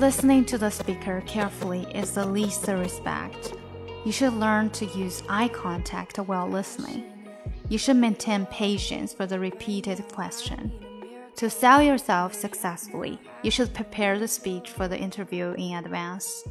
Listening to the speaker carefully is the least respect. You should learn to use eye contact while listening. You should maintain patience for the repeated question. To sell yourself successfully, you should prepare the speech for the interview in advance.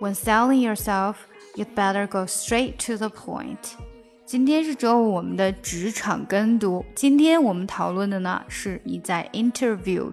When selling yourself, you'd better go straight to the point. 今天是周五，我们的职场跟读。今天我们讨论的呢，是你在 interview